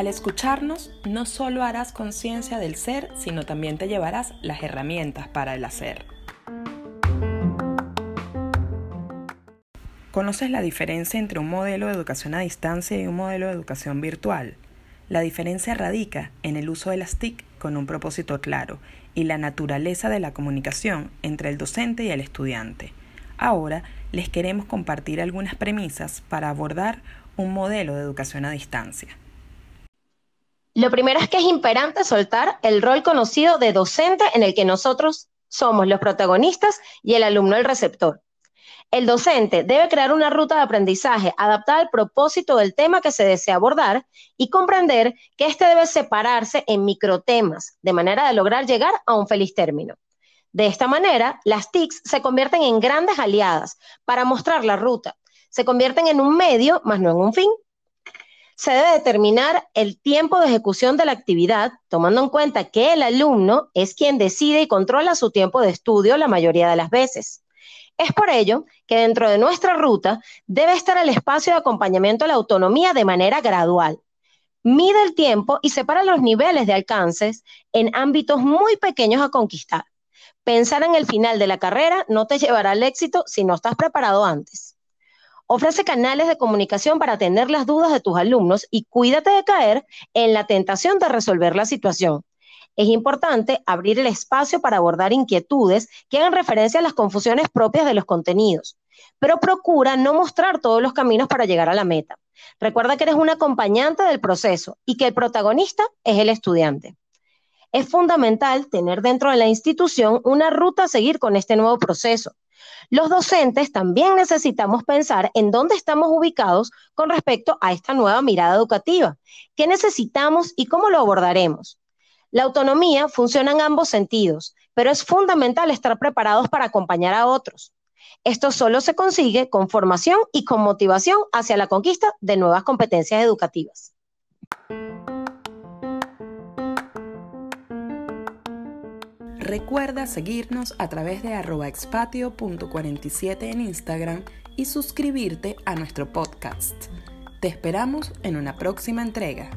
Al escucharnos, no solo harás conciencia del ser, sino también te llevarás las herramientas para el hacer. ¿Conoces la diferencia entre un modelo de educación a distancia y un modelo de educación virtual? La diferencia radica en el uso de las TIC con un propósito claro y la naturaleza de la comunicación entre el docente y el estudiante. Ahora les queremos compartir algunas premisas para abordar un modelo de educación a distancia. Lo primero es que es imperante soltar el rol conocido de docente en el que nosotros somos los protagonistas y el alumno el receptor. El docente debe crear una ruta de aprendizaje adaptada al propósito del tema que se desea abordar y comprender que éste debe separarse en microtemas, de manera de lograr llegar a un feliz término. De esta manera, las TICs se convierten en grandes aliadas para mostrar la ruta. Se convierten en un medio, más no en un fin. Se debe determinar el tiempo de ejecución de la actividad, tomando en cuenta que el alumno es quien decide y controla su tiempo de estudio la mayoría de las veces. Es por ello que dentro de nuestra ruta debe estar el espacio de acompañamiento a la autonomía de manera gradual. Mide el tiempo y separa los niveles de alcances en ámbitos muy pequeños a conquistar. Pensar en el final de la carrera no te llevará al éxito si no estás preparado antes. Ofrece canales de comunicación para atender las dudas de tus alumnos y cuídate de caer en la tentación de resolver la situación es importante abrir el espacio para abordar inquietudes que hagan referencia a las confusiones propias de los contenidos, pero procura no mostrar todos los caminos para llegar a la meta. Recuerda que eres un acompañante del proceso y que el protagonista es el estudiante. Es fundamental tener dentro de la institución una ruta a seguir con este nuevo proceso. Los docentes también necesitamos pensar en dónde estamos ubicados con respecto a esta nueva mirada educativa. ¿Qué necesitamos y cómo lo abordaremos? La autonomía funciona en ambos sentidos, pero es fundamental estar preparados para acompañar a otros. Esto solo se consigue con formación y con motivación hacia la conquista de nuevas competencias educativas. Recuerda seguirnos a través de expatio.47 en Instagram y suscribirte a nuestro podcast. Te esperamos en una próxima entrega.